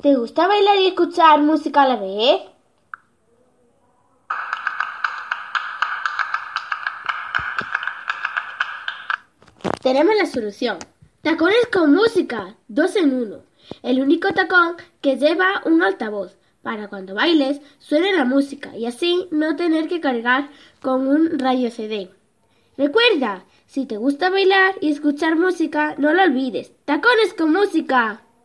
¿Te gusta bailar y escuchar música a la vez? Tenemos la solución. Tacones con música, dos en uno. El único tacón que lleva un altavoz para cuando bailes suene la música y así no tener que cargar con un radio CD. Recuerda, si te gusta bailar y escuchar música, no lo olvides. Tacones con música.